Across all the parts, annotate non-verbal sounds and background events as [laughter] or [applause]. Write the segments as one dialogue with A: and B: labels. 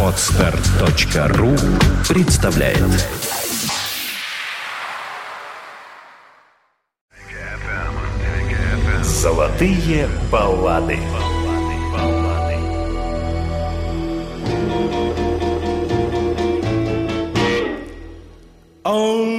A: Отстар.ру представляет Золотые баллады.
B: Only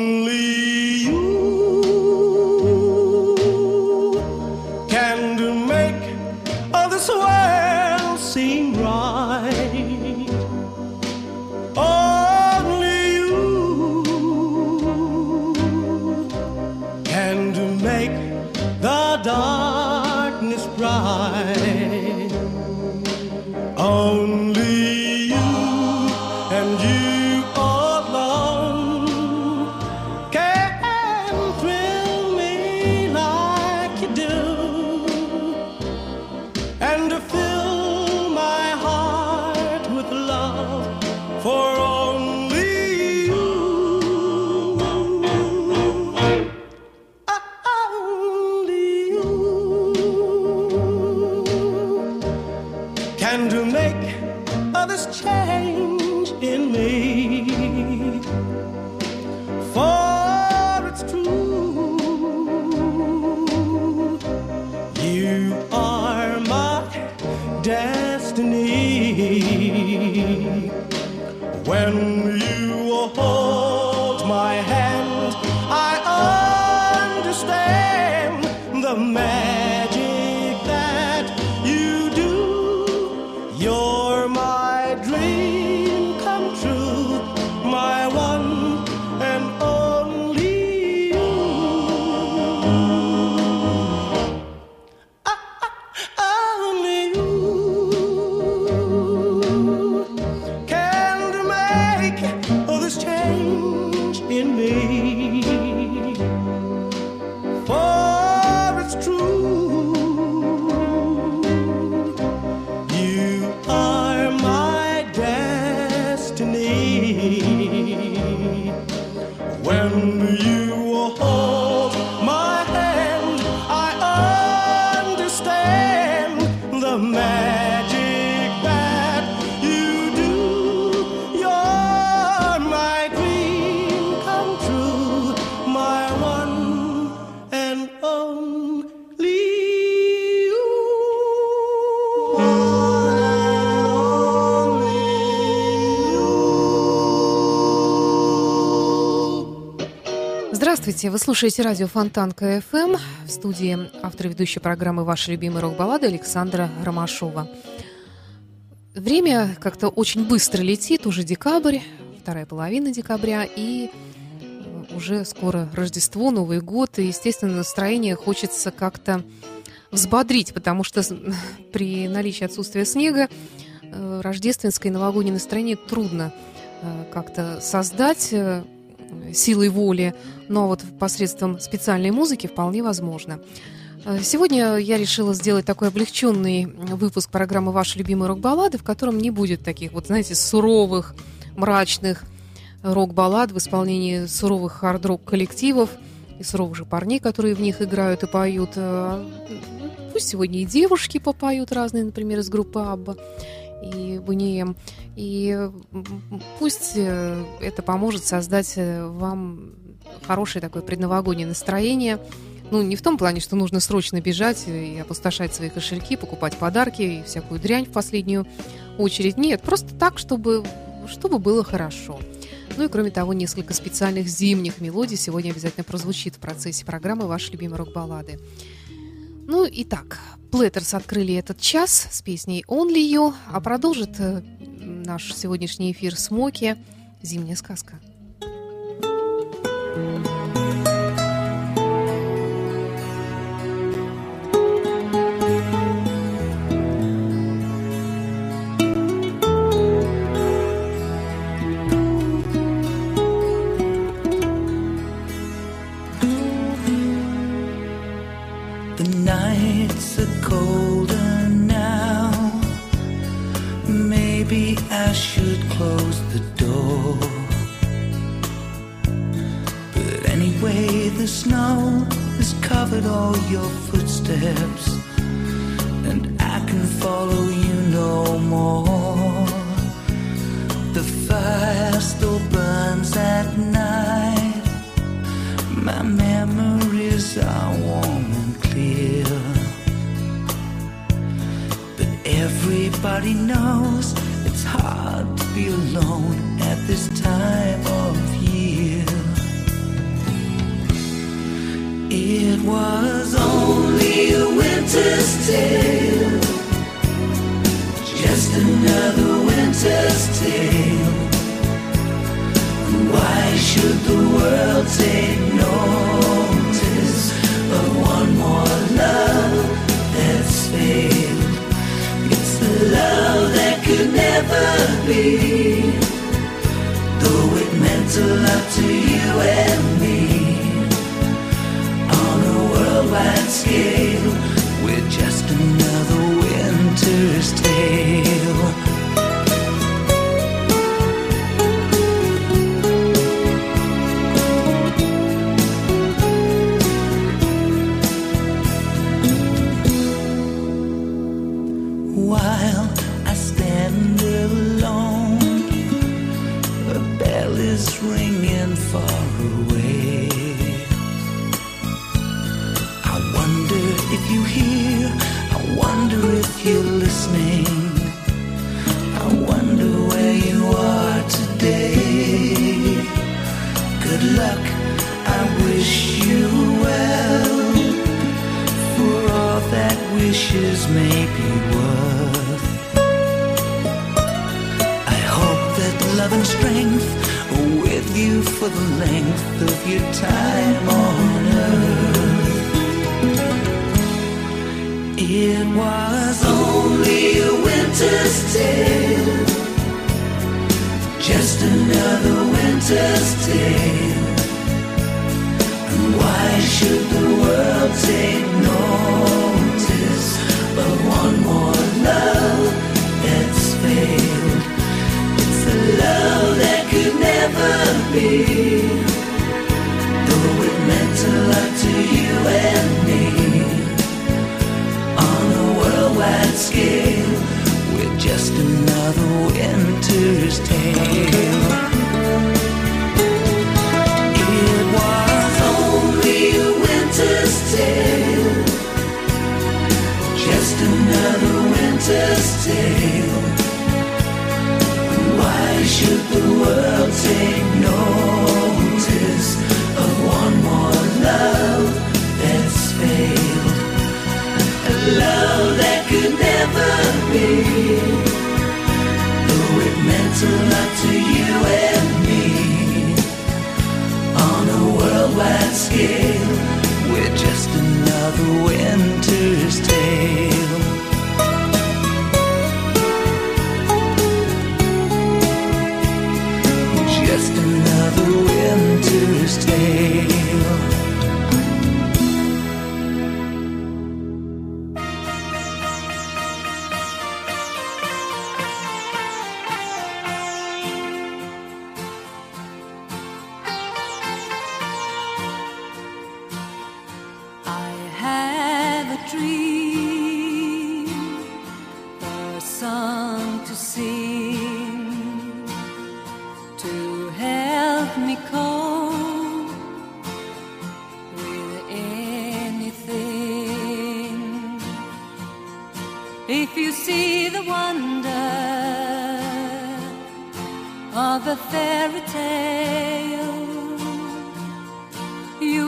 C: слушаете радио Фонтан КФМ. В студии автор ведущей программы «Ваши любимые рок-баллады» Александра Ромашова. Время как-то очень быстро летит, уже декабрь, вторая половина декабря, и э, уже скоро Рождество, Новый год, и, естественно, настроение хочется как-то взбодрить, потому что [laughs] при наличии отсутствия снега э, рождественское и новогоднее настроение трудно э, как-то создать силой воли, но вот посредством специальной музыки вполне возможно. Э, Сегодня я решила сделать такой облегченный выпуск программы «Ваши любимые рок-баллады», в котором не будет таких вот, знаете, суровых, мрачных рок-баллад в исполнении суровых хард-рок коллективов и суровых же парней, которые в них играют и поют. Э, Пусть сегодня и девушки попоют разные, например, из группы Абба и Бунием. И пусть э, это поможет создать э, вам хорошее такое предновогоднее настроение. Ну, не в том плане, что нужно срочно бежать и опустошать свои кошельки, покупать подарки и всякую дрянь в последнюю очередь. Нет, просто так, чтобы, чтобы было хорошо. Ну и кроме того, несколько специальных зимних мелодий сегодня обязательно прозвучит в процессе программы «Ваши любимые рок-баллады». Ну и так, Плеттерс открыли этот час с песней «Only You», а продолжит э, наш сегодняшний эфир «Смоки» «Зимняя сказка».
D: The covered all your footsteps, and I can follow you no more. The fire still burns at night. My memories are warm and clear. But everybody knows it's hard to be alone at this time. Was only a winter's tale, just another winter's tale. Why should the world take notice of one more love that's failed? It's the love that could never be, though it meant a lot to you worldwide for the length of your time on earth. It was only a winter's tale, just another winter's tale. And Why should the world take that could never be, though it meant a lot to you and me. On a worldwide scale, we're just another winter's tale. It was only a winter's tale, just another winter's tale. Should the world take notice of one more love that's failed? A love that could never be, though it meant a lot to you and me on a worldwide scale. We're just another winter's tale. Winter's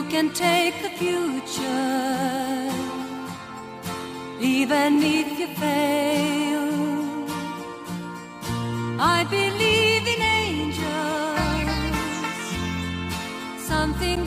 E: can take the future, even if you fail. I believe in angels, something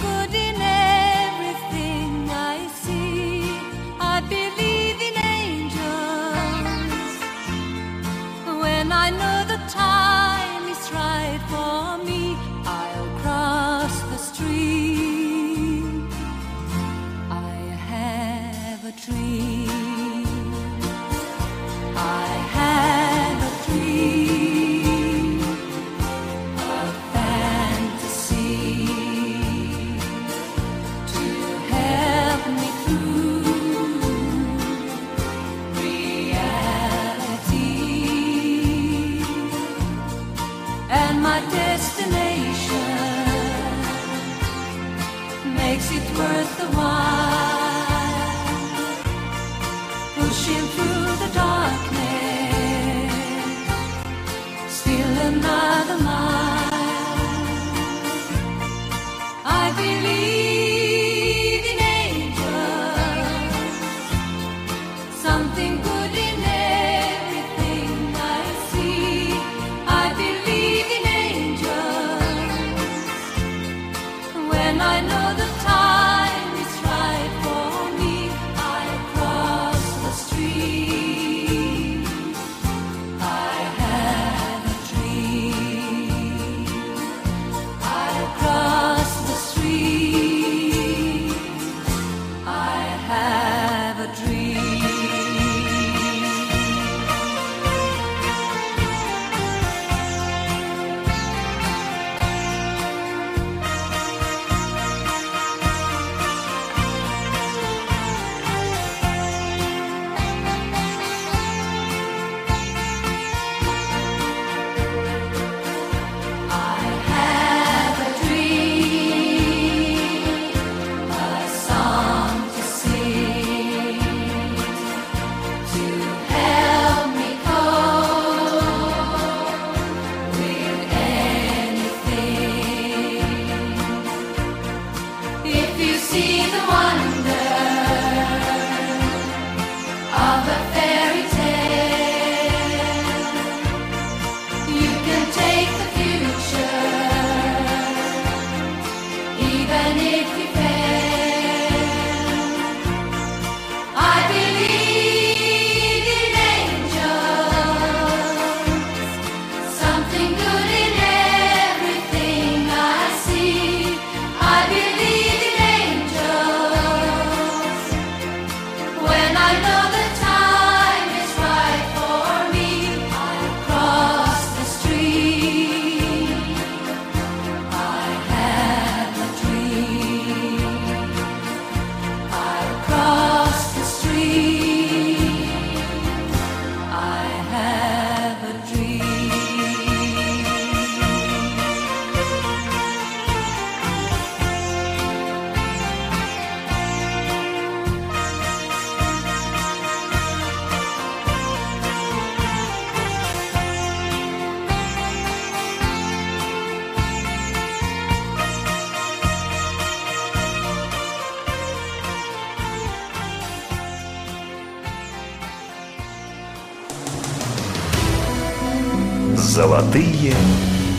F: Золотые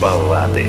F: баллады.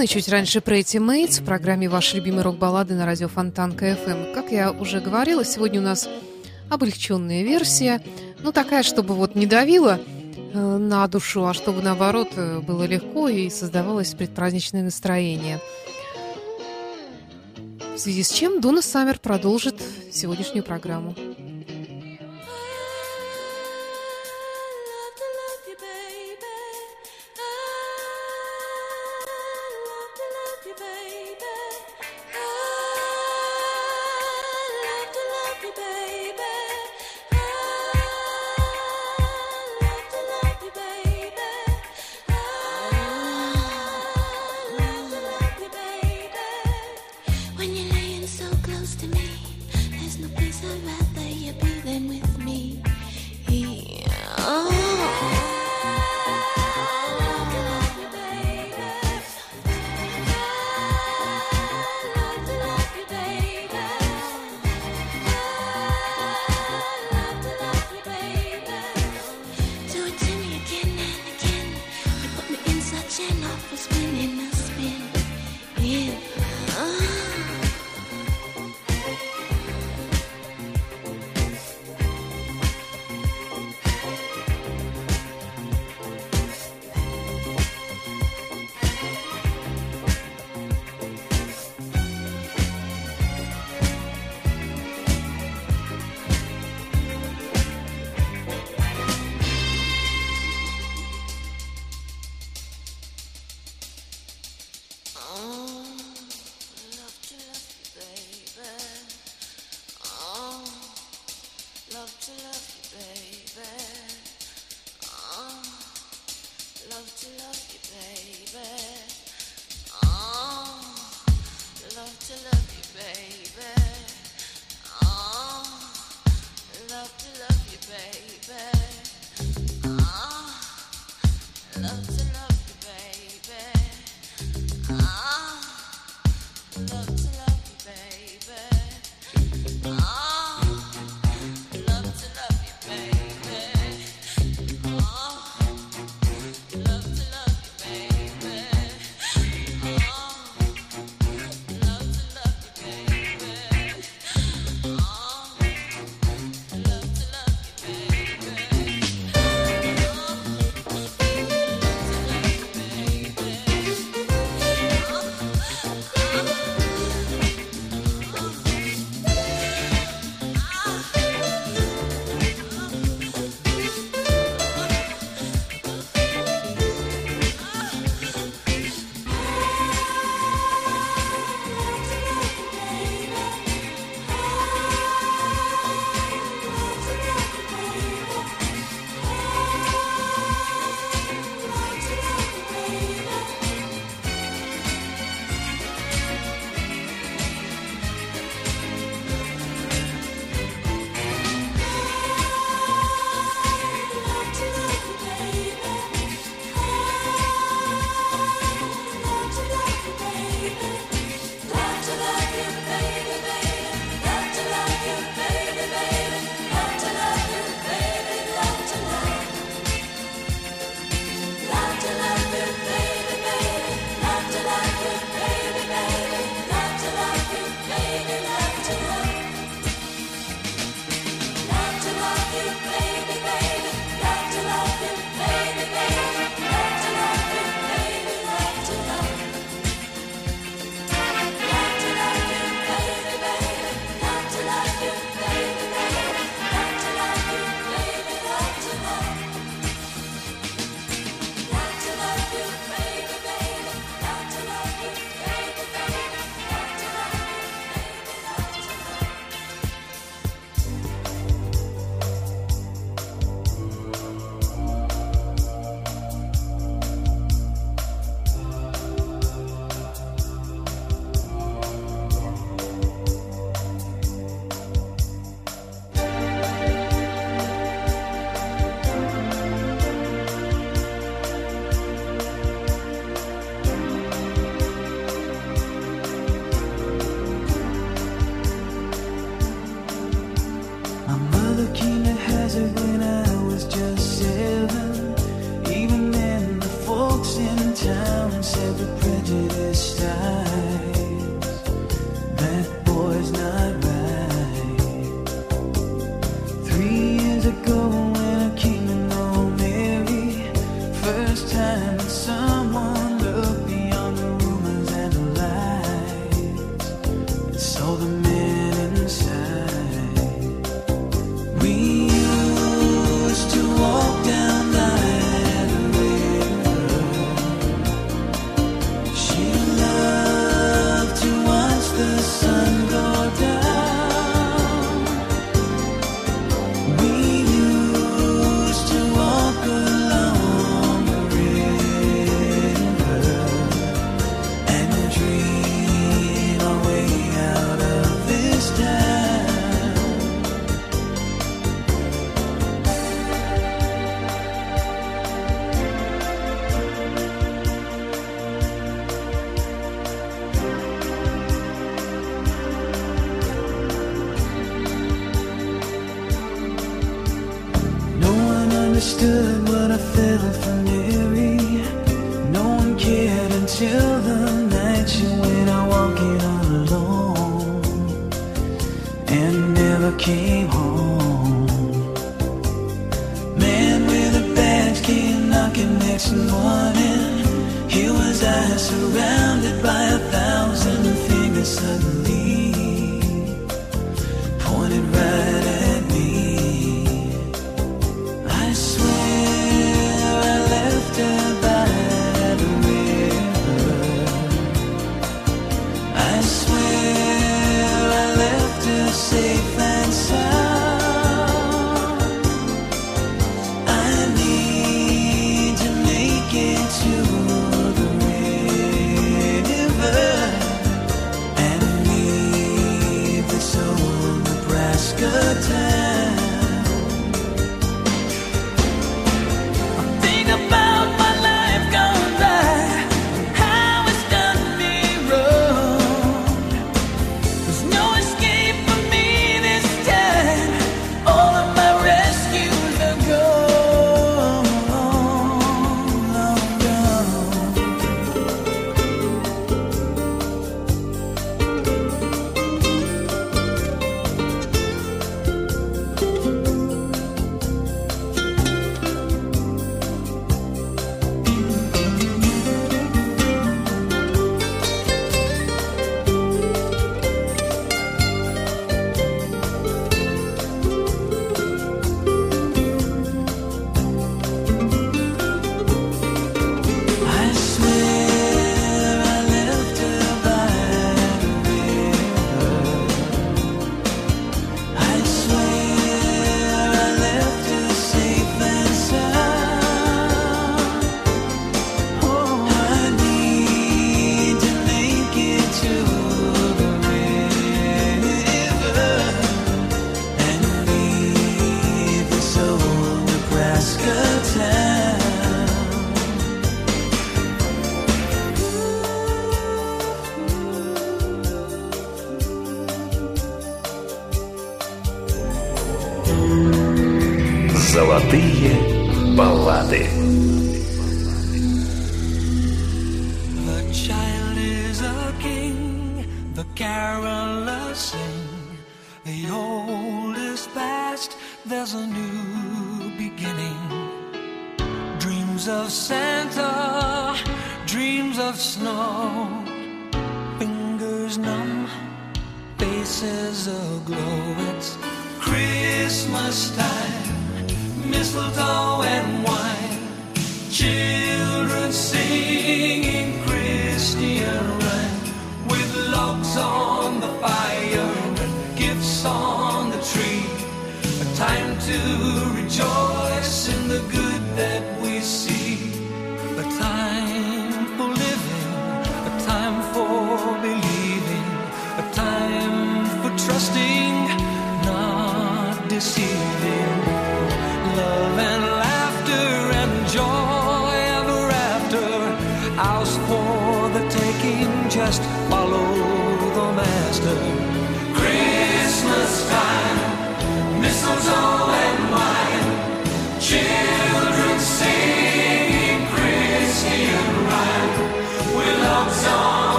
C: Антон, чуть раньше про эти Mates в программе «Ваши любимые рок-баллады» на радио Фонтан КФМ. Как я уже говорила, сегодня у нас облегченная версия, ну такая, чтобы вот не давила э, на душу, а чтобы наоборот э, было легко и создавалось предпраздничное настроение. В связи с чем Дона Саммер продолжит сегодняшнюю программу.
E: fingers numb, faces aglow. It's Christmas time, mistletoe and wine, children singing Christian rhyme with logs on the fire, gifts on the tree. A time to rejoice.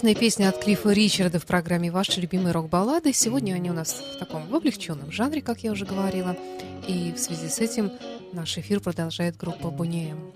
G: Отличная песня от Клиффа Ричарда в программе «Ваши любимые рок-баллады». Сегодня они у нас в таком в облегченном жанре, как я уже говорила. И в связи с этим наш эфир продолжает группа
F: «Бунеем».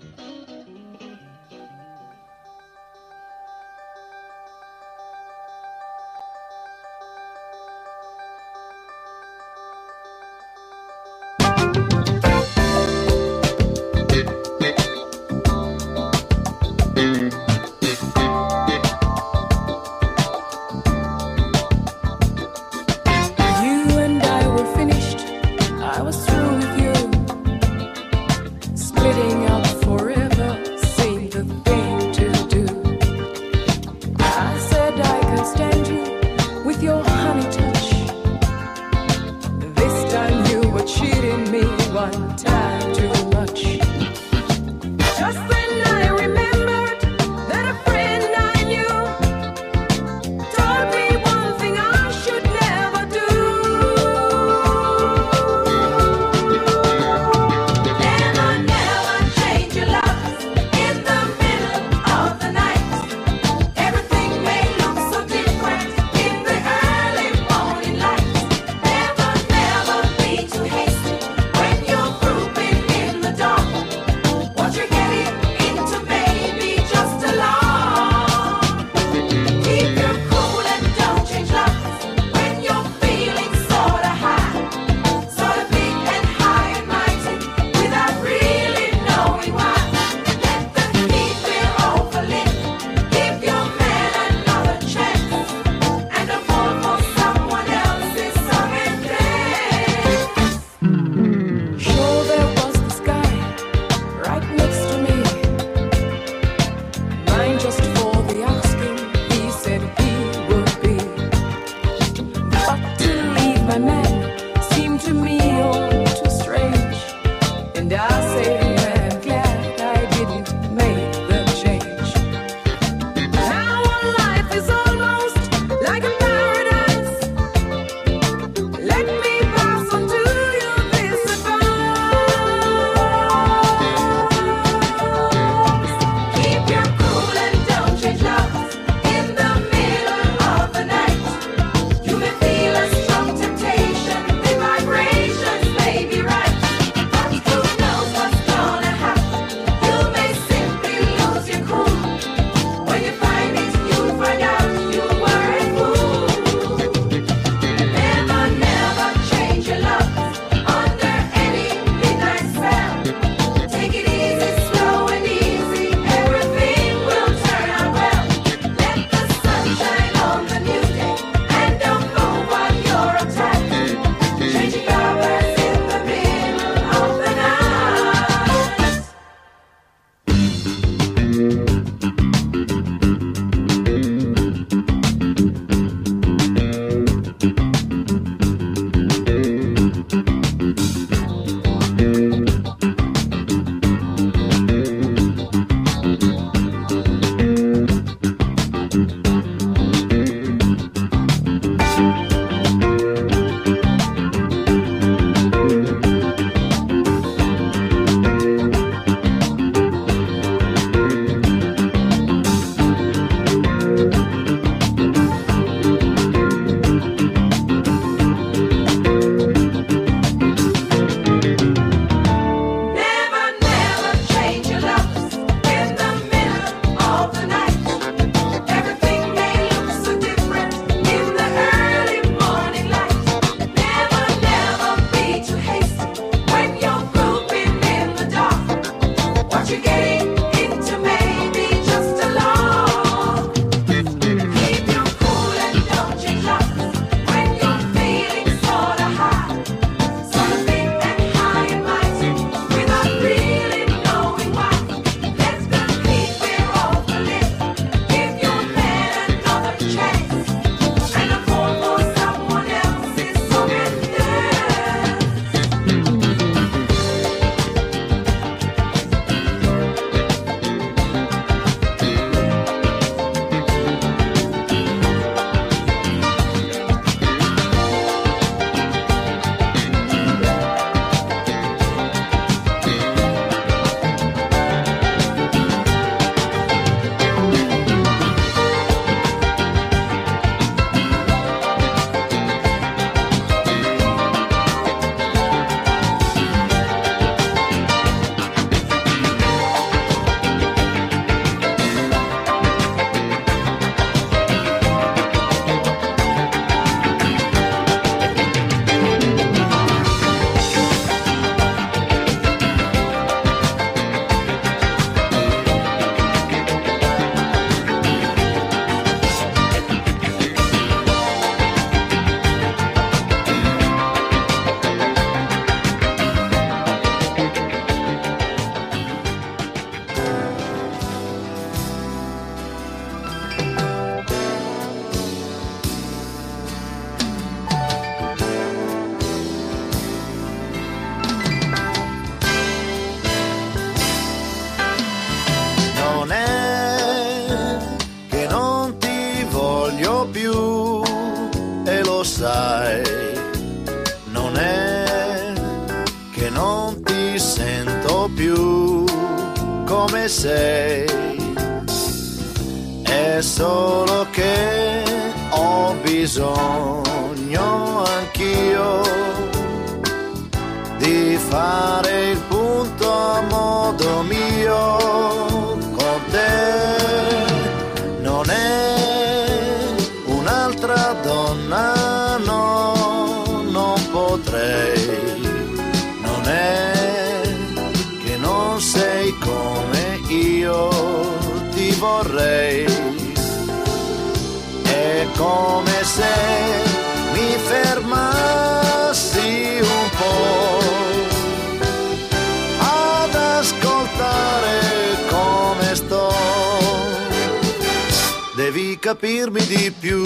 F: dirmi di più.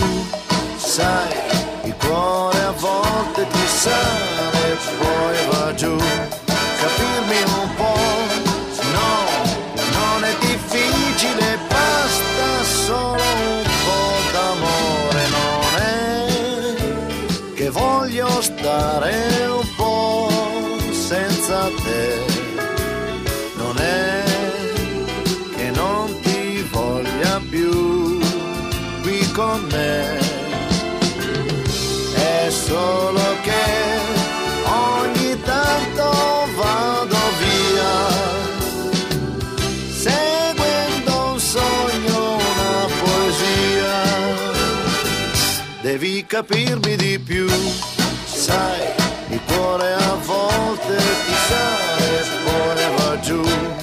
F: Sai, il cuore a volte ti sale e poi va giù. Capirmi un po', no, non è difficile, basta solo un po' d'amore. Non è che voglio stare un po' senza te. con me. È solo che ogni tanto vado via, seguendo un sogno, una poesia. Devi capirmi di più, sai, il cuore a volte ti sale e poi va giù.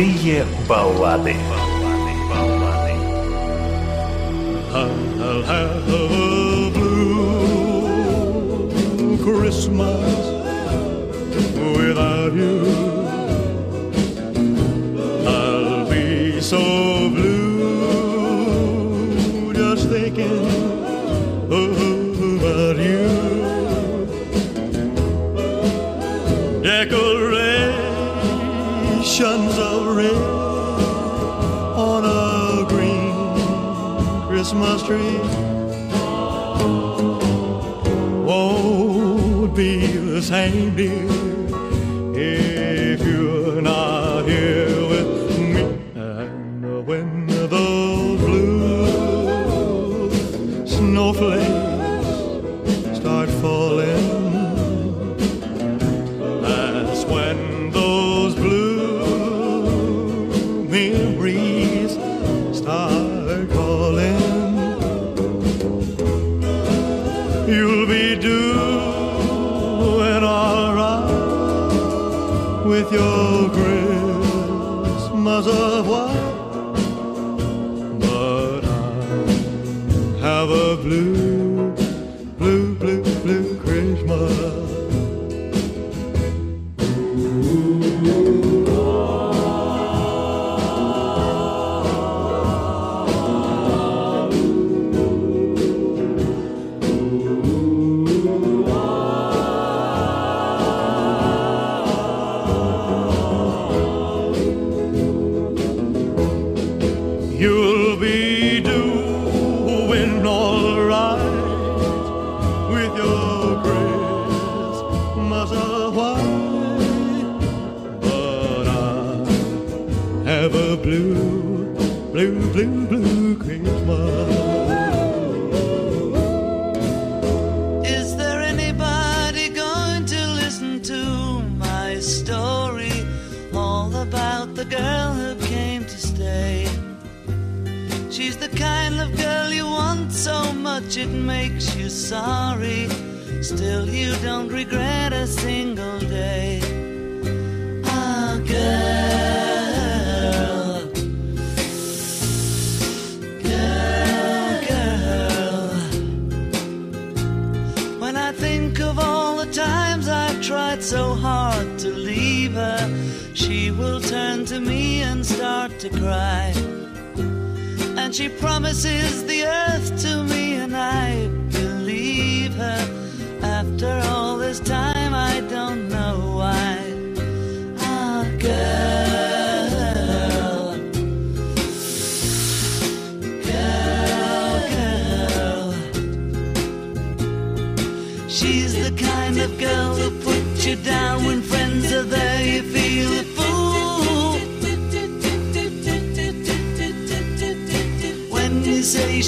A: Крутые баллады.
B: tree. Won't be the same, dear.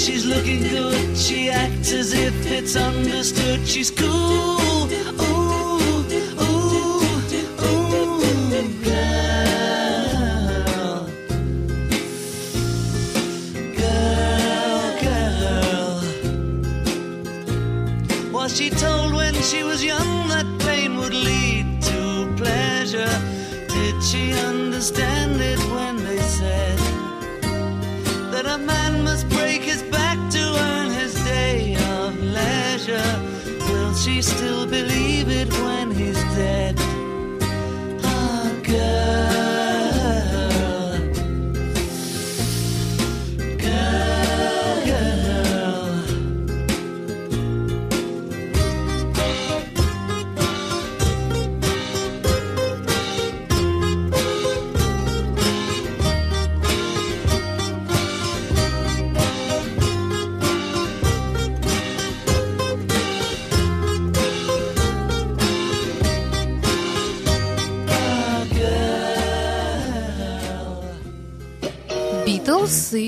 D: She's looking good, she acts as if it's understood. She's cool. Ooh, ooh, ooh, girl. Girl, girl. Was she told when she was young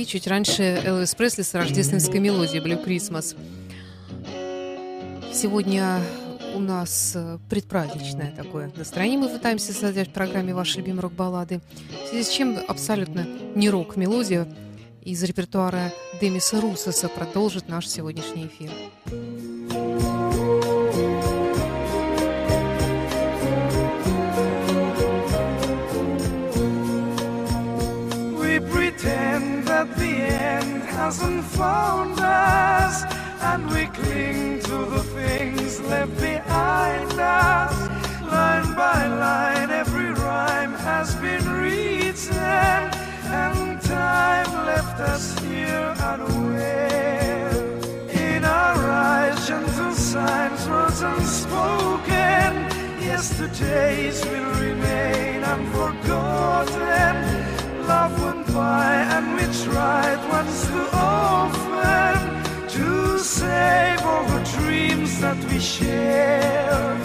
C: чуть раньше Элвис Пресли с рождественской мелодией Blue Christmas. Сегодня у нас э, предпраздничное такое настроение. Мы пытаемся создать в программе ваши любимые рок-баллады. В связи с чем абсолютно не рок-мелодия из репертуара Демиса Русоса продолжит наш сегодняшний эфир.
H: Pretend that the end hasn't found us, and we cling to the things left behind us. Line by line, every rhyme has been written, and time left us here unaware. In our eyes, gentle signs, words unspoken. Yesterdays will remain unforgotten. Love went by and we tried once too often to save all the dreams that we shared.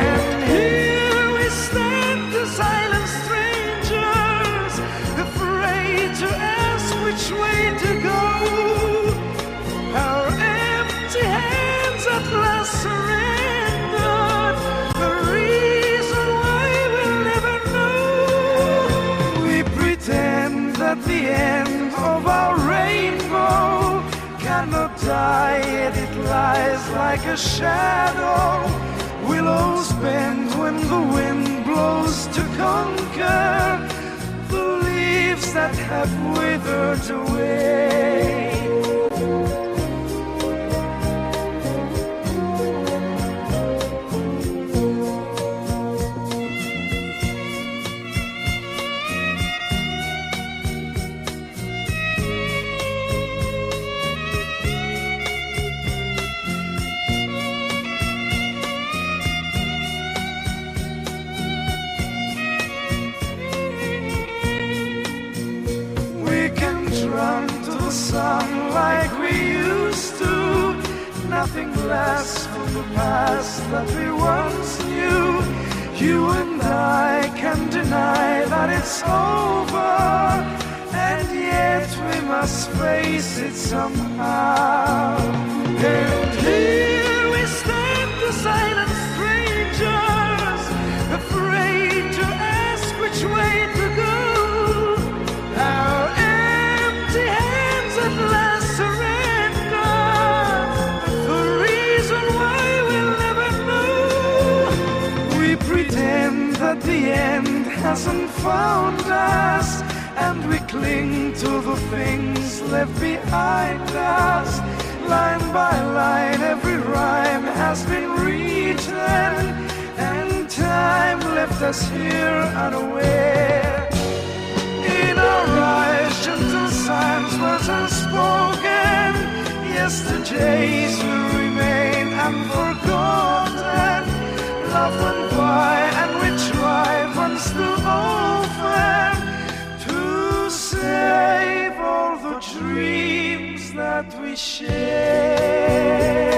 H: And here we stand, the silent strangers, afraid to ask which way to go. That the end of our rainbow cannot die, yet it lies like a shadow. Willows bend when the wind blows to conquer the leaves that have withered away. Nothing lasts from the past that we once knew. You and I can deny that it's over, and yet we must face it somehow. And here hasn't found us, and we cling to the things left behind us. Line by line, every rhyme has been written, and time left us here unaware. In our eyes, gentle signs was unspoken. Yesterday's will remain unforgotten. Love went by, and we tried once to save all the dreams that we share.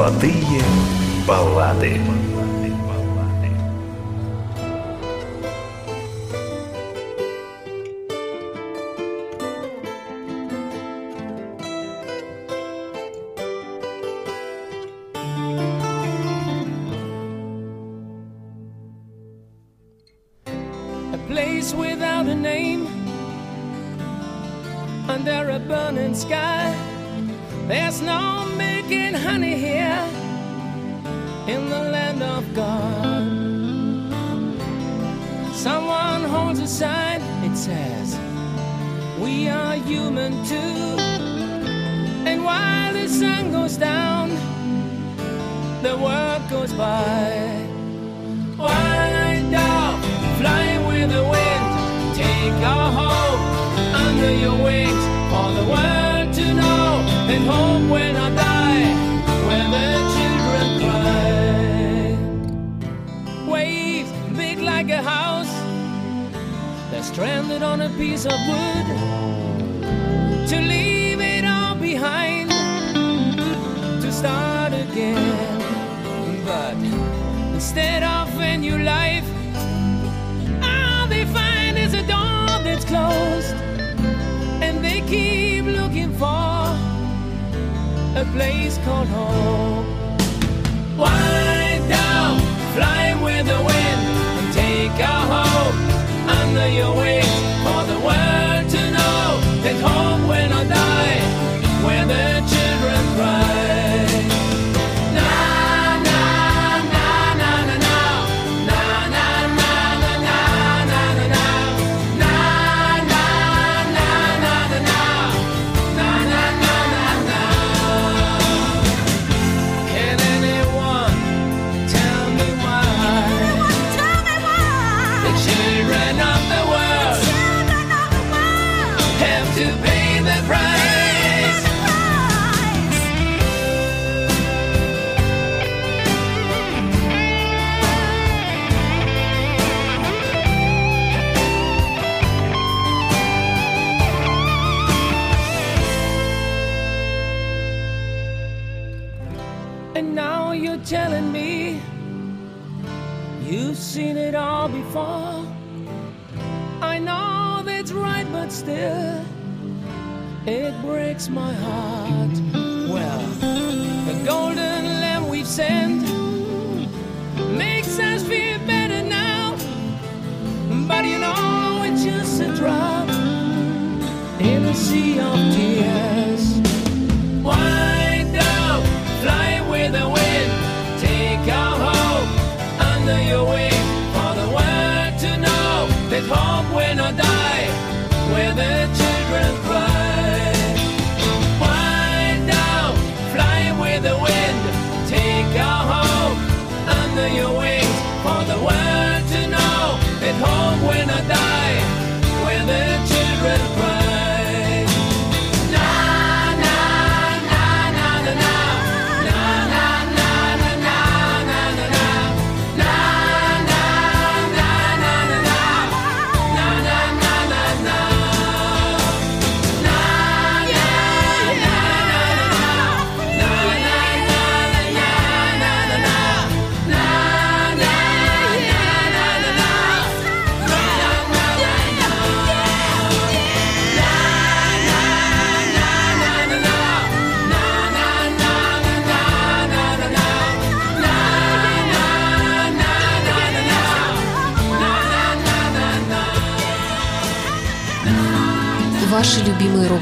A: Золотые баллады.
E: a place without a name under a burning sky. There's no making honey here in the land of God. Someone holds a sign, it says, We are human too. And while the sun goes down, the world goes by. Wind down, fly with the wind. Take our hope under your wings for the world that home when I die, where the children cry. Waves big like a house, they're stranded on a piece of wood. To leave it all behind, to start again. But instead of a new life, all they find is a door that's closed, a place called home. Wind down, fly with the wind, and take our hope under your wings for the world